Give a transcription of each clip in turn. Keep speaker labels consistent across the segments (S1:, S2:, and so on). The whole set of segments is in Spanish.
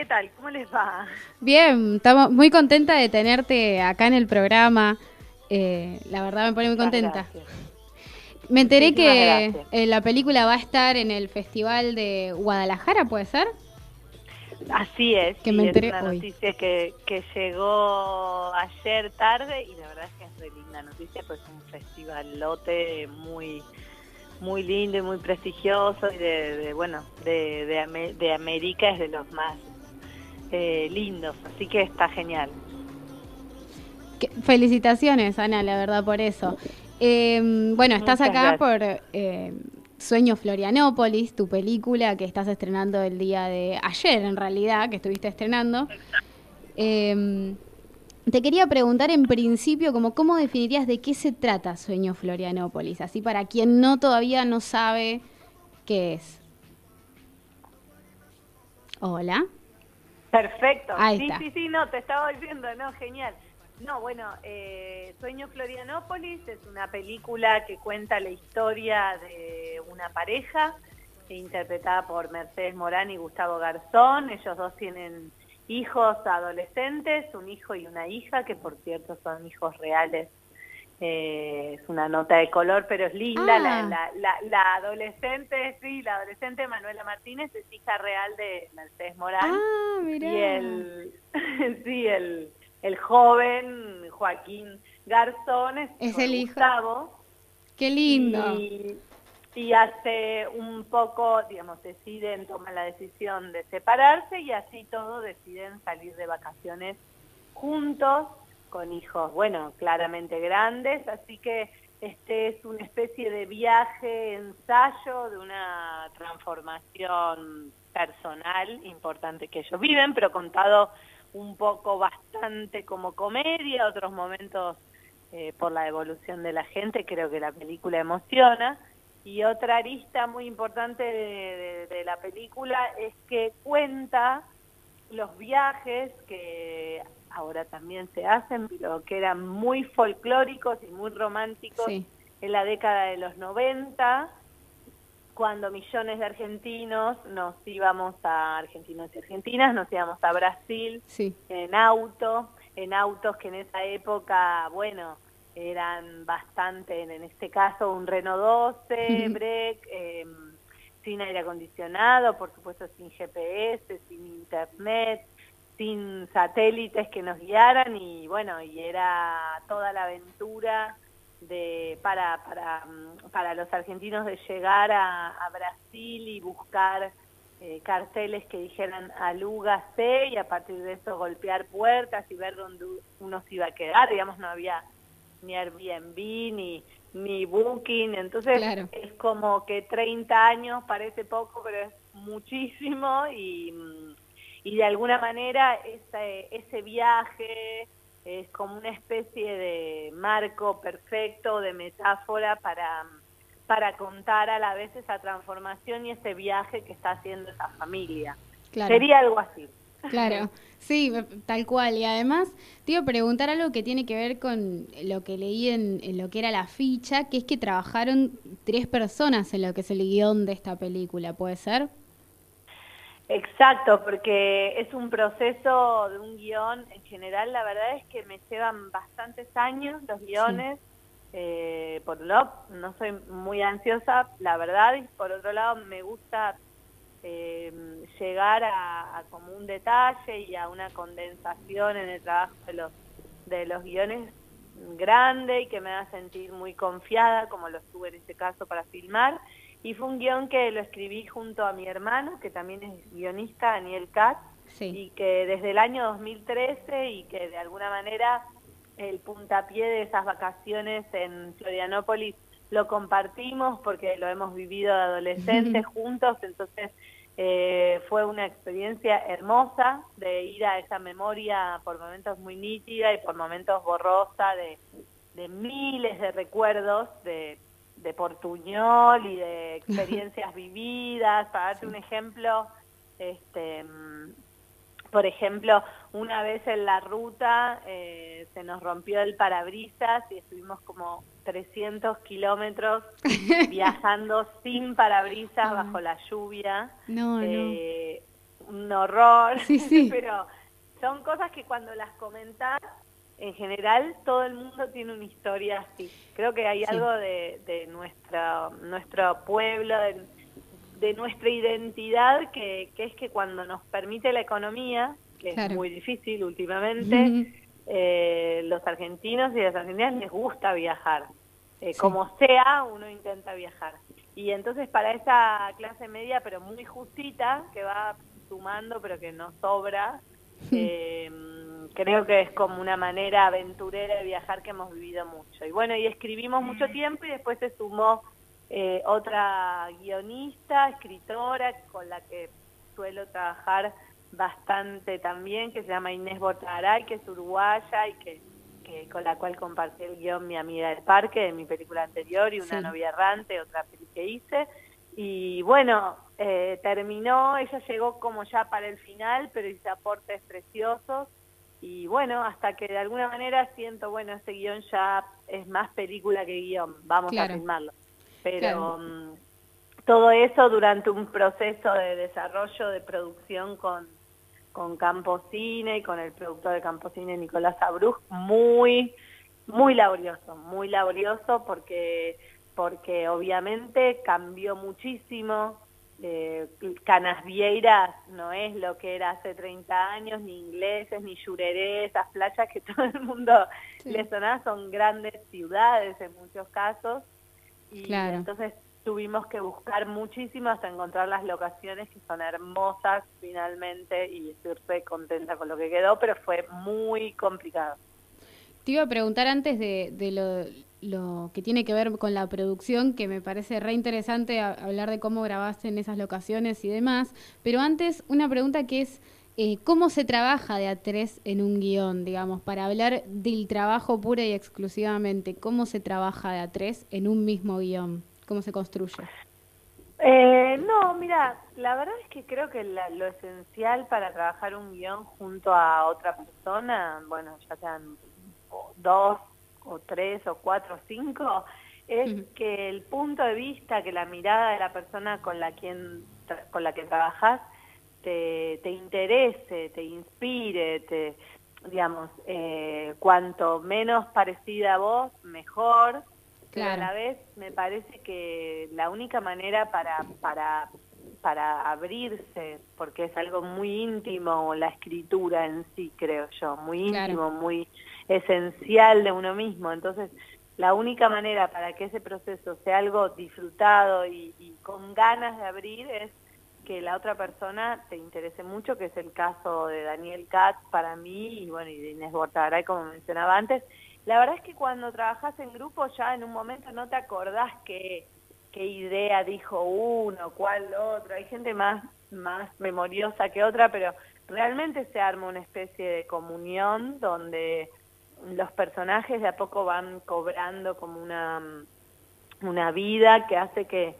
S1: ¿qué tal? ¿Cómo les va?
S2: Bien, estamos muy contenta de tenerte acá en el programa. Eh, la verdad me pone muy contenta. Me enteré que eh, la película va a estar en el Festival de Guadalajara, ¿puede ser?
S1: Así es. Que me enteré es una noticia que, que llegó ayer tarde y la verdad es que es re linda noticia, pues es un festivalote muy muy lindo y muy prestigioso y de, bueno de, de, América es de los más eh, lindos así que está genial
S2: felicitaciones Ana la verdad por eso em, bueno estás acá por eh, Sueño Florianópolis tu película que estás estrenando el día de ayer en realidad que estuviste estrenando eh, te quería preguntar en principio, como, ¿cómo definirías de qué se trata Sueño Florianópolis? Así para quien no todavía no sabe qué es. Hola.
S1: Perfecto. sí, sí, sí, no, te estaba diciendo, no, genial. No, bueno, eh, Sueño Florianópolis es una película que cuenta la historia de una pareja interpretada por Mercedes Morán y Gustavo Garzón. Ellos dos tienen hijos adolescentes, un hijo y una hija, que por cierto son hijos reales. Eh, es una nota de color, pero es linda. La, ah. la, la, adolescente, sí, la adolescente Manuela Martínez es hija real de Mercedes Morán.
S2: Ah,
S1: Y el, sí, el, el joven Joaquín Garzón
S2: es, el
S1: Gustavo.
S2: Qué lindo
S1: y hace un poco, digamos, deciden, toman la decisión de separarse y así todos deciden salir de vacaciones juntos, con hijos, bueno, claramente grandes, así que este es una especie de viaje, ensayo de una transformación personal importante que ellos viven, pero contado un poco bastante como comedia, otros momentos eh, por la evolución de la gente, creo que la película emociona. Y otra arista muy importante de, la película es que cuenta los viajes que ahora también se hacen, pero que eran muy folclóricos y muy románticos en la década de los 90, cuando millones de argentinos nos íbamos a argentinos y argentinas, nos íbamos a Brasil en auto, en autos que en esa época, bueno, eran bastante, en este caso un Renault 12, break, em, sin aire acondicionado, por supuesto sin GPS, sin internet, sin satélites que nos guiaran y bueno, y era toda la aventura de para para, mm, para los argentinos de llegar a, Brasil y buscar eh, carteles que dijeran alúgase y a partir de eso golpear puertas y ver dónde uno se iba a quedar, digamos, no había ni Airbnb, ni, ni Booking, entonces es como que 30 años parece poco, pero es muchísimo y, y de alguna manera ese, ese viaje es como una especie de marco perfecto, de metáfora para, para contar a la vez esa transformación y ese viaje que está haciendo esa familia. Sería algo así.
S2: Claro, sí, tal cual. Y además te iba a preguntar algo que tiene que ver con lo que leí en, lo que era la ficha, que es que trabajaron tres personas en lo que es el guion de esta película, ¿puede ser?
S1: Exacto, porque es un proceso de un guion, en general. La verdad es que me llevan bastantes años los guiones, eh, por un lado no soy muy ansiosa, la verdad, y por otro lado me gusta eh, llegar a, como un detalle y a una condensación en el trabajo de los, de los guiones grande y que me haga sentir muy confiada, como lo estuve en este caso para filmar. Y fue un guion que lo escribí junto a mi hermano, que también es guionista, Daniel Katz, y que desde el año 2013 y que de alguna manera el puntapié de esas vacaciones en Florianópolis lo compartimos porque lo hemos vivido de adolescentes juntos, entonces eh, fue una experiencia hermosa de ir a esa memoria por momentos muy nítida y por momentos borrosa de, miles de recuerdos de, de Portuñol y de experiencias vividas. Para darte un ejemplo, este, por ejemplo, una vez en la ruta eh, se nos rompió el parabrisas y estuvimos como 300 kilómetros viajando sin parabrisas ah. bajo la lluvia.
S2: No, eh,
S1: un horror, pero son cosas que cuando las comentas, en general todo el mundo tiene una historia así. Creo que hay algo de, de nuestra, nuestro pueblo, de, nuestra identidad, que, que, es que cuando nos permite la economía, que es muy difícil últimamente, eh, los argentinos y las argentinas les gusta viajar. Eh, como sea, uno intenta viajar. Y entonces para esa clase media, pero muy justita, que va sumando pero que no sobra, eh, creo que es como una manera aventurera de viajar que hemos vivido mucho. Y bueno, y escribimos mucho tiempo y después se sumó eh, otra guionista, escritora, con la que suelo trabajar bastante también, que se llama Inés Botaray, que es uruguaya y que, con la cual compartí el guion Mi amiga del parque de mi película anterior y Una novia errante, otra película que hice. Y bueno, eh, terminó, ella llegó como ya para el final, pero hizo aportes preciosos. Y bueno, hasta que de alguna manera siento, bueno, este guion ya es más película que guion, vamos a filmarlo. Pero mm, todo eso durante un proceso de desarrollo de producción con, con Camposine y con el productor de Camposine, Nicolás Abruz, muy, muy laborioso, muy laborioso porque, porque obviamente cambió muchísimo. Eh, Canas Vieiras no es lo que era hace 30 años, ni ingleses, ni Yureré, esas playas que todo el mundo le sonaba, son grandes ciudades en muchos casos. Y entonces tuvimos que buscar muchísimo hasta encontrar las locaciones que son hermosas finalmente y estoy re contenta con lo que quedó, pero fue muy complicado.
S2: Te iba a preguntar antes de, lo, que tiene que ver con la producción, que me parece re interesante hablar de cómo grabaste en esas locaciones y demás, pero antes una pregunta que es... Eh, ¿Cómo se trabaja de a tres en un guion, digamos, para hablar del trabajo pura y exclusivamente? ¿Cómo se trabaja de a tres en un mismo guion? ¿Cómo se construye?
S1: Eh, no, mira, la verdad es que creo que lo esencial para trabajar un guion junto a otra persona, bueno, ya sean dos o tres o cuatro o cinco, es que el punto de vista, que la mirada de la persona con la, quien, con la que trabajas te, te interese, te inspire, te, digamos, eh, cuanto menos parecida a vos, mejor. Pero a la vez me parece que la única manera para, para, para abrirse, porque es algo muy íntimo la escritura en sí, creo yo, muy íntimo, muy esencial de uno mismo. Entonces, la única manera para que ese proceso sea algo disfrutado y, con ganas de abrir es que la otra persona te interese mucho, que es el caso de Daniel Katz para mí y bueno, y de Inés Bortaray, como mencionaba antes, la verdad es que cuando trabajas en grupo ya en un momento no te acordás qué, qué idea dijo uno, cuál otro. Hay gente más, más memoriosa que otra, pero realmente se arma una especie de comunión donde los personajes de a poco van cobrando como una, una vida que hace que,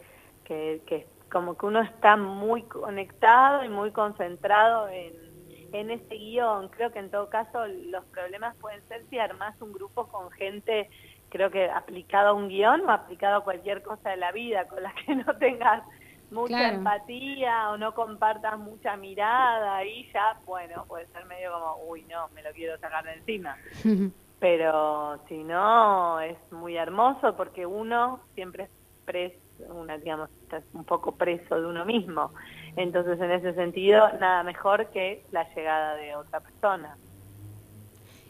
S1: que, como que uno está muy conectado y muy concentrado en en ese guion. Creo que en todo caso los problemas pueden ser si armás un grupo con gente, creo que aplicado a un guion o aplicado a cualquier cosa de la vida, con la que no tengas mucha empatía o no compartas mucha mirada, y ya, bueno, puede ser medio como, uy, no, me lo quiero sacar de encima. Pero si no, es muy hermoso porque uno siempre es preso, una, digamos, está un poco preso de uno mismo. Entonces, en ese sentido, nada mejor que la llegada de otra persona.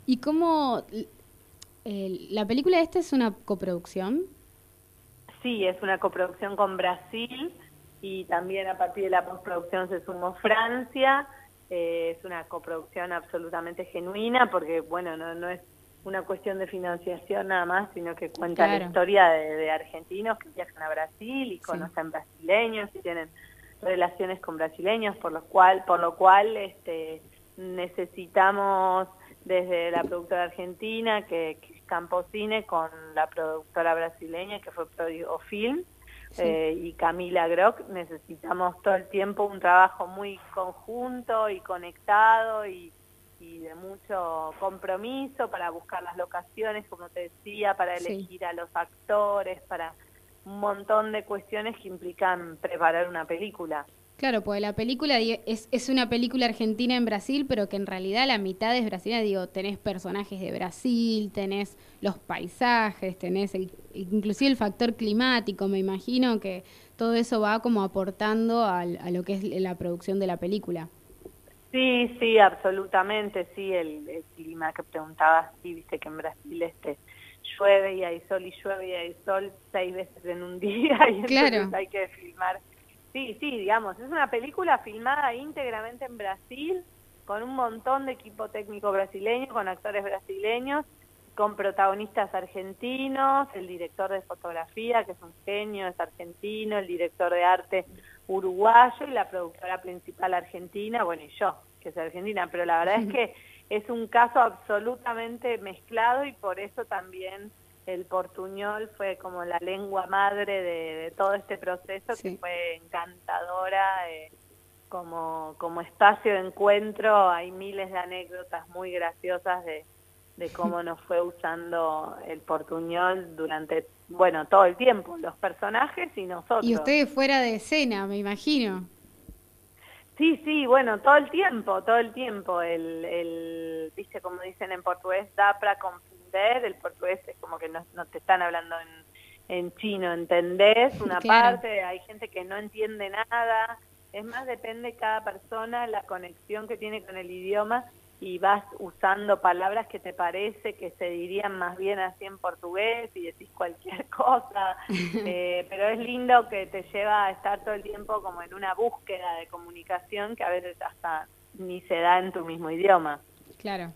S2: ¿Y cómo la película esta es una coproducción?
S1: Sí, es una coproducción con Brasil y también a partir de la postproducción se sumó Francia. Eh, es una coproducción absolutamente genuina porque, bueno, no, no es una cuestión de financiación nada más, sino que cuenta la historia de, argentinos que viajan a Brasil y conocen brasileños y tienen relaciones con brasileños, por lo cual, por lo cual este, necesitamos desde la productora argentina, que, es Camposine, con la productora brasileña, que fue Prodigo Film, eh, y Camila Grock, necesitamos todo el tiempo un trabajo muy conjunto y conectado y, de mucho compromiso para buscar las locaciones, como te decía, para elegir a los actores, para un montón de cuestiones que implican preparar una película.
S2: Claro, pues la película es, es una película argentina en Brasil, pero que en realidad la mitad es brasileña. Digo, tenés personajes de Brasil, tenés los paisajes, tenés el, inclusive el factor climático, me imagino que todo eso va como aportando a lo que es la producción de la película.
S1: Sí, sí, absolutamente, sí, el, clima que preguntabas, sí, viste que en Brasil este llueve y hay sol y llueve y hay sol seis veces en un día y entonces hay que filmar Sí, sí, digamos, es una película filmada íntegramente en Brasil, con un montón de equipo técnico brasileño, con actores brasileños, con protagonistas argentinos, el director de fotografía, que es un genio, es argentino, el director de arte uruguayo y la productora principal argentina, bueno, y yo, que es argentina, pero la verdad es que es un caso absolutamente mezclado y por eso también el portuñol fue como la lengua madre de, todo este proceso que fue encantadora. Eh, como, como espacio de encuentro hay miles de anécdotas muy graciosas de, de cómo nos fue usando el portuñol durante, bueno, todo el tiempo, los personajes y nosotros.
S2: Y ustedes fuera de escena, me imagino.
S1: Sí, sí, bueno, todo el tiempo, todo el tiempo. El, el viste, como dicen en portugués, da para el portugués es como que no, te están hablando en, en chino, ¿entendés? Una parte, hay gente que no entiende nada, es más, depende cada persona la conexión que tiene con el idioma y vas usando palabras que te parece que se dirían más bien así en portugués y decís cualquier cosa, eh, pero es lindo que te lleva a estar todo el tiempo como en una búsqueda de comunicación que a veces hasta ni se da en tu mismo idioma.
S2: Claro.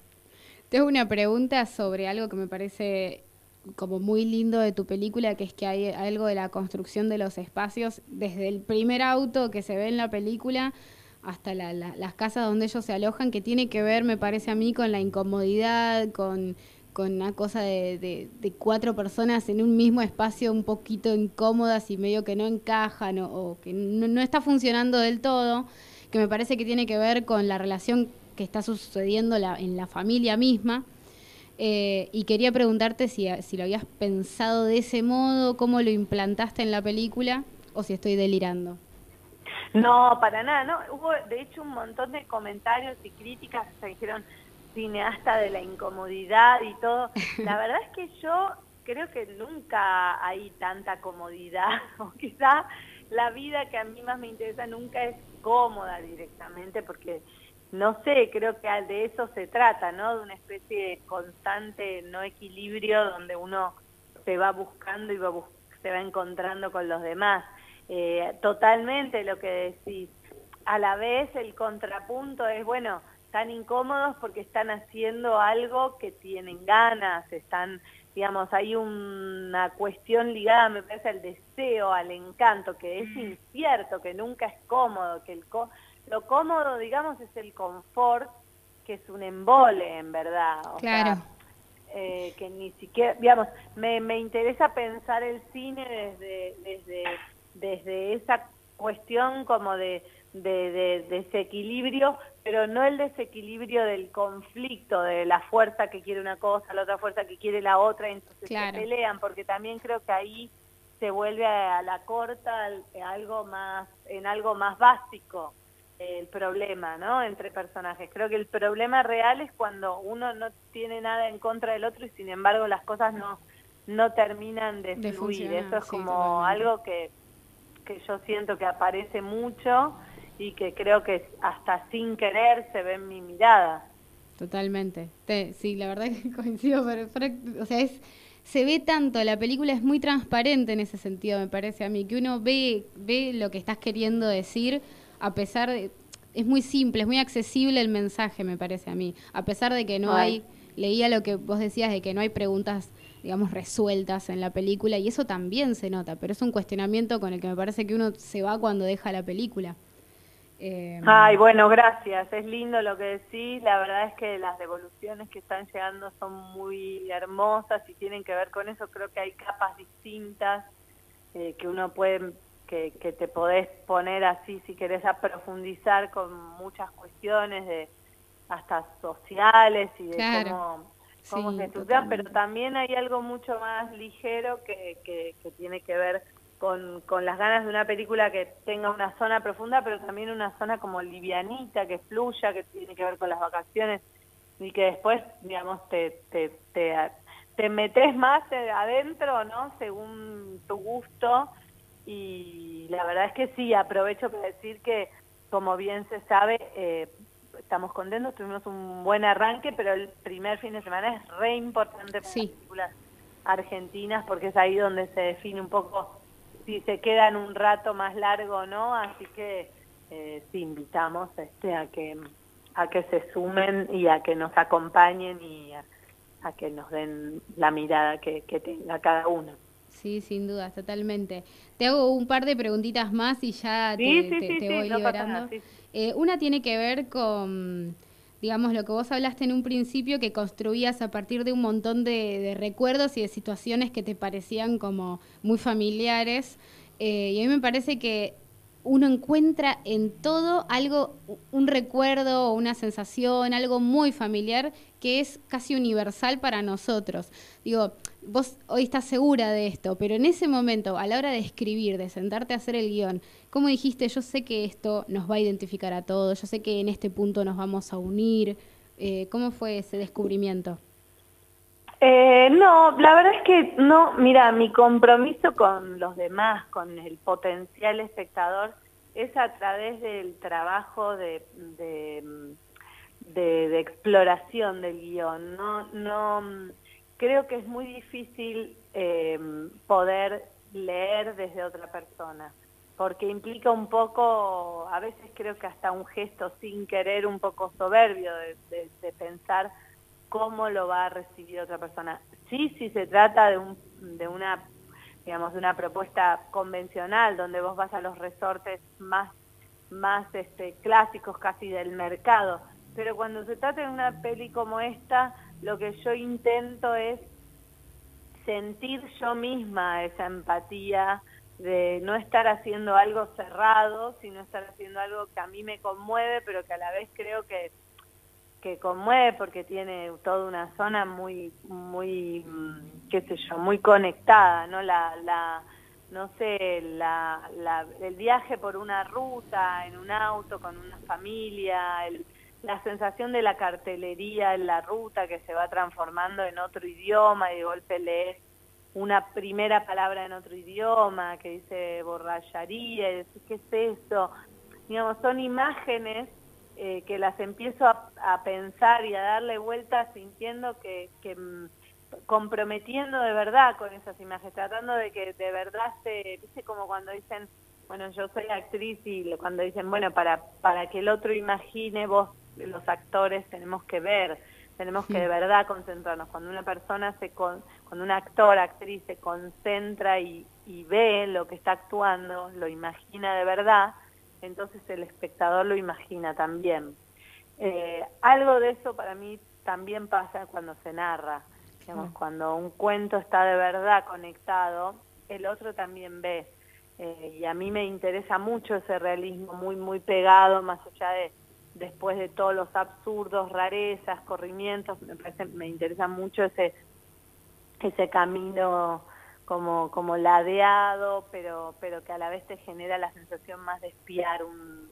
S2: Tengo una pregunta sobre algo que me parece como muy lindo de tu película, que es que hay algo de la construcción de los espacios, desde el primer auto que se ve en la película hasta las casas donde ellos se alojan, que tiene que ver, me parece a mí, con la incomodidad, con, una cosa de, cuatro personas en un mismo espacio un poquito incómodas y medio que no encajan o, que no, está funcionando del todo, que me parece que tiene que ver con la relación que está sucediendo en la familia misma. Eh, y quería preguntarte si, si, lo habías pensado de ese modo, cómo lo implantaste en la película o si estoy delirando.
S1: No, para nada, no. Hubo de hecho un montón de comentarios y críticas que se dijeron cineasta de la incomodidad y todo. La verdad es que yo creo que nunca hay tanta comodidad, o quizá la vida que a mí más me interesa nunca es cómoda directamente, porque no sé, creo que de eso se trata, ¿no? De una especie de constante no equilibrio donde uno se va buscando y va se va encontrando con los demás. Eh, totalmente lo que decís. A la vez el contrapunto es, bueno, están incómodos porque están haciendo algo que tienen ganas, están, digamos, hay una cuestión ligada, me parece, al deseo, al encanto, que es mm. incierto, que nunca es cómodo, que el... Lo cómodo, digamos, es el confort, que es un embole, en verdad. O claro. eh, que ni siquiera, digamos, me, me interesa pensar el cine desde, desde, desde esa cuestión como de, de, desequilibrio, pero no el desequilibrio del conflicto, de la fuerza que quiere una cosa, la otra fuerza que quiere la otra, entonces se pelean, porque también creo que ahí se vuelve a la corta algo más, en algo más básico el problema, ¿no? Entre personajes. Creo que el problema real es cuando uno no tiene nada en contra del otro y sin embargo las cosas no no terminan de, fluir. Eso es como algo que, que yo siento que aparece mucho y que creo que hasta sin querer se ve en mi mirada.
S2: Totalmente. sí, la verdad que coincido, pero, o sea, es se ve tanto, la película es muy transparente en ese sentido, me parece a mí, que uno ve ve lo que estás queriendo decir a pesar de... Es muy simple, es muy accesible el mensaje, me parece a mí. A pesar de que no hay... Leía lo que vos decías de que no hay preguntas digamos, resueltas en la película, y eso también se nota, pero es un cuestionamiento con el que me parece que uno se va cuando deja la película.
S1: Eh, Ay, bueno, gracias. Es lindo lo que decís. La verdad es que las devoluciones que están llegando son muy hermosas y tienen que ver con eso. Creo que hay capas distintas eh, que uno puede que, te podés poner así si querés a profundizar con muchas cuestiones de hasta sociales y de cómo, cómo se estudian, pero también hay algo mucho más ligero que, que, tiene que ver con, con las ganas de una película que tenga una zona profunda, pero también una zona como livianita, que fluya, que tiene que ver con las vacaciones y que después, digamos, te, te, te, te metes más adentro, ¿no? Según tu gusto y la verdad es que sí, aprovecho para decir que, como bien se sabe, eh, estamos contentos, tuvimos un buen arranque, pero el primer fin de semana es re importante para las películas argentinas porque es ahí donde se define un poco si se quedan un rato más largo o no, así que eh, sí invitamos este a que a que se sumen y a que nos acompañen y a, que nos den la mirada que, que tenga cada uno.
S2: Sí, sin dudas, totalmente. Te hago un par de preguntitas más y ya te, voy liberando. Eh, una tiene que ver con, digamos, lo que vos hablaste en un principio, que construías a partir de un montón de, recuerdos y de situaciones que te parecían como muy familiares. Eh, y a mí me parece que uno encuentra en todo algo, un recuerdo, una sensación, algo muy familiar que es casi universal para nosotros. Digo, vos hoy estás segura de esto, pero en ese momento, a la hora de escribir, de sentarte a hacer el guion, ¿cómo dijiste, yo sé que esto nos va a identificar a todos, yo sé que en este punto nos vamos a unir? Eh, ¿Cómo fue ese descubrimiento?
S1: Eh, no, la verdad es que no, mira, mi compromiso con los demás, con el potencial espectador, es a través del trabajo de, exploración del guion. No, no, creo que es muy difícil eh, poder leer desde otra persona, porque implica un poco, a veces creo que hasta un gesto sin querer, un poco soberbio de pensar cómo lo va a recibir otra persona. Sí, sí se trata de, un, de una digamos, de una propuesta convencional, donde vos vas a los resortes más, más este, clásicos casi del mercado. Pero cuando se trata de una peli como esta, lo que yo intento es sentir yo misma esa empatía de no estar haciendo algo cerrado, sino estar haciendo algo que a mí me conmueve, pero que a la vez creo que que conmueve porque tiene toda una zona muy, muy, mm, qué sé yo, muy conectada, ¿no? La, la no sé, la, la, el viaje por una ruta, en un auto, con una familia, el, la sensación de la cartelería en la ruta que se va transformando en otro idioma y de golpe lees una primera palabra en otro idioma que dice borracharía y decís, ¿qué es eso? Digamos, son imágenes eh, que las empiezo a, pensar y a darle vueltas sintiendo que, que mm, comprometiendo de verdad con esas imágenes, tratando de que de verdad se, dice como cuando dicen, bueno, yo soy actriz y cuando dicen, bueno, para, para que el otro imagine, vos, los actores, tenemos que ver, tenemos que de verdad concentrarnos. Cuando una persona se, con, cuando un actor, actriz se concentra y, y ve lo que está actuando, lo imagina de verdad, entonces el espectador lo imagina también. Eh, algo de eso para mí también pasa cuando se narra, digamos, cuando un cuento está de verdad conectado, el otro también ve. Eh, y a mí me interesa mucho ese realismo muy, muy pegado, más allá de después de todos los absurdos, rarezas, corrimientos, me parece, me interesa mucho ese, ese camino como, como ladeado, pero, pero que a la vez te genera la sensación más de espiar un,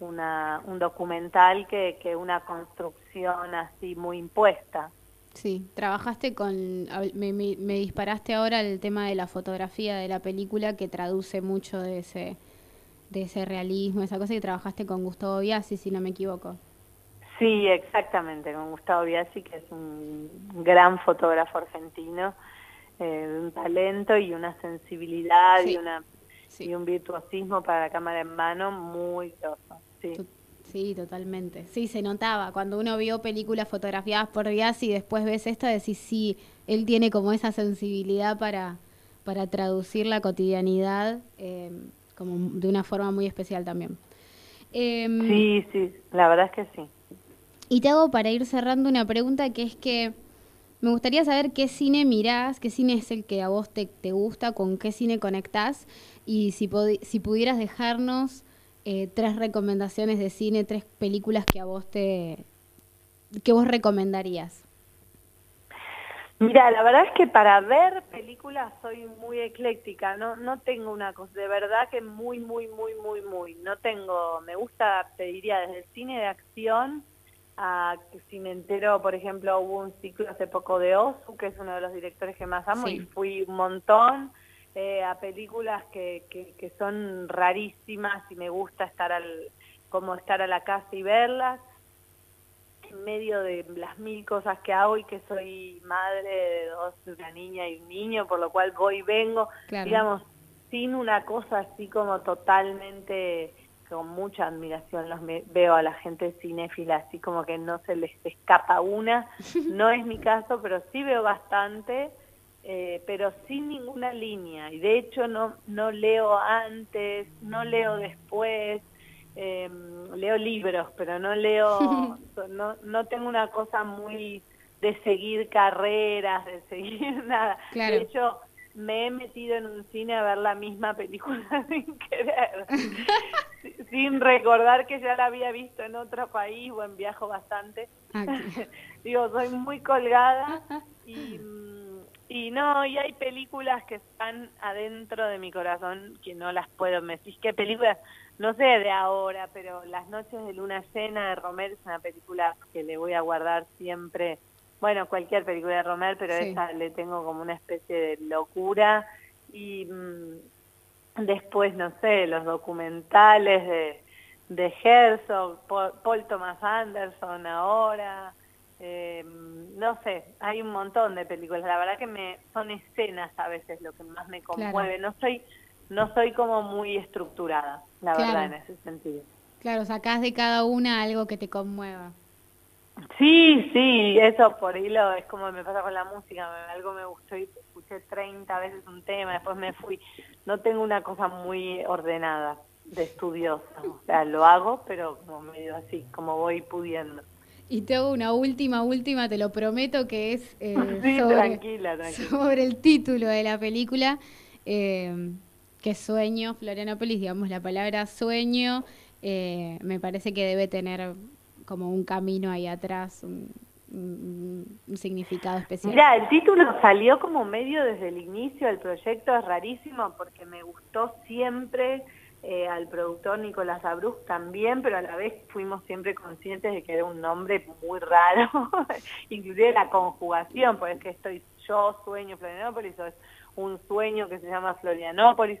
S1: una, un documental que, que una construcción así muy impuesta.
S2: Sí, trabajaste con, me, me, disparaste ahora el tema de la fotografía de la película que traduce mucho de ese, de ese realismo, esa cosa que trabajaste con Gustavo Biasi, si no me equivoco.
S1: Sí, exactamente, con Gustavo Biasi, que es un gran fotógrafo argentino eh, un talento y una sensibilidad y una y un virtuosismo para la cámara en mano muy grosso. Sí.
S2: Sí, totalmente. Sí, se notaba. Cuando uno vio películas fotografiadas por Díaz y después ves esto, decís, sí, él tiene como esa sensibilidad para, para traducir la cotidianidad eh, como de una forma muy especial también.
S1: Em, sí, sí, la verdad es que sí.
S2: Y te hago para ir cerrando una pregunta que es que me gustaría saber qué cine mirás, qué cine es el que a vos te, gusta, con qué cine conectás y si, si pudieras dejarnos eh, tres recomendaciones de cine, tres películas que a vos te que vos recomendarías.
S1: Mira, la verdad es que para ver películas soy muy ecléctica, no no tengo una cosa, de verdad que muy, muy, muy, muy, muy, no tengo, me gusta, te diría, desde el cine de acción a que si me entero, por ejemplo, hubo un ciclo hace poco de Osu, que es uno de los directores que más amo, y fui un montón eh, a películas que, que, que son rarísimas y me gusta estar al, como estar a la casa y verlas. En medio de las mil cosas que hago y que soy madre de dos, una niña y un niño, por lo cual voy y vengo, digamos, sin una cosa así como totalmente con mucha admiración los veo a la gente cinéfila así como que no se les escapa una. No es mi caso pero sí veo bastante eh, pero sin ninguna línea. Y de hecho no no leo antes no leo después eh, leo libros, pero no leo, no, no tengo una cosa muy de seguir carreras, de seguir nada. De hecho, me he metido en un cine a ver la misma película sin querer, sin recordar que ya la había visto en otro país o en viajo bastante. Digo, soy muy colgada y, y no, y hay películas que están adentro de mi corazón que no las puedo, me decís qué películas, no sé de ahora, pero Las noches de luna llena de Romer es una película que le voy a guardar siempre, bueno, cualquier película de Romer, pero esa le tengo como una especie de locura. Y mm, después, no sé, los documentales de, de Herzog, Paul, Thomas Anderson ahora, eh, no sé, hay un montón de películas, la verdad que me son escenas a veces lo que más me conmueve, no soy no soy como muy estructurada, la verdad, en ese sentido.
S2: Claro, sacás de cada una algo que te conmueva.
S1: Sí, sí, eso por hilo es como me pasa con la música, algo me gustó y escuché 30 veces un tema, después me fui. No tengo una cosa muy ordenada de estudiosa, o sea, lo hago, pero como medio así, como voy pudiendo.
S2: Y tengo una última, última, te lo prometo, que es
S1: eh, sobre, tranquila, tranquila.
S2: sobre el título de la película. Eh, que sueño, Florianópolis, digamos, la palabra sueño, eh, me parece que debe tener como un camino ahí atrás, un, significado especial.
S1: Mira, el título salió como medio desde el inicio del proyecto, es rarísimo porque me gustó siempre eh, al productor Nicolás Abruz también, pero a la vez fuimos siempre conscientes de que era un nombre muy raro, inclusive la conjugación, porque es que estoy yo sueño Florianópolis, o es un sueño que se llama Florianópolis,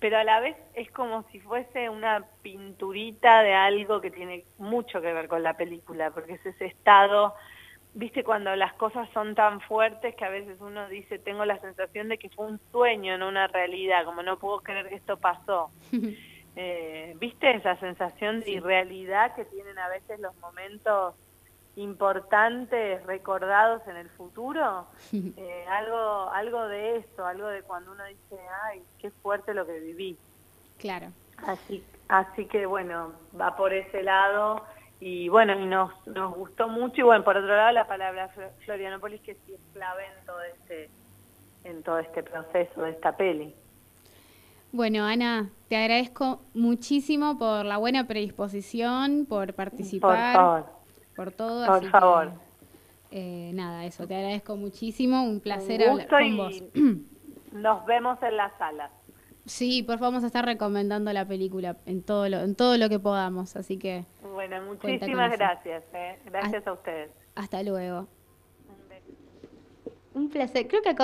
S1: pero a la vez es como si fuese una pinturita de algo que tiene mucho que ver con la película, porque es ese estado, viste, cuando las cosas son tan fuertes que a veces uno dice, tengo la sensación de que fue un sueño, no una realidad, como no puedo creer que esto pasó. eh, ¿Viste esa sensación de irrealidad que tienen a veces los momentos importantes recordados en el futuro, eh, algo, algo de eso, algo de cuando uno dice, ay, qué fuerte lo que viví.
S2: Claro.
S1: Así, así que bueno, va por ese lado y bueno, y nos, nos gustó mucho y bueno, por otro lado la palabra Florianópolis que sí es clave en todo este, en todo este proceso de esta peli.
S2: Bueno, Ana, te agradezco muchísimo por la buena predisposición, por participar.
S1: Por favor
S2: por todo.
S1: Por favor.
S2: eh, nada, eso, te agradezco muchísimo, un placer hablar con vos.
S1: Nos vemos en la sala.
S2: Sí, por favor, vamos a estar recomendando la película en todo lo, en todo lo que podamos, así que...
S1: Bueno, muchísimas gracias, eh. gracias a ustedes.
S2: Hasta luego. Un, un placer, creo que...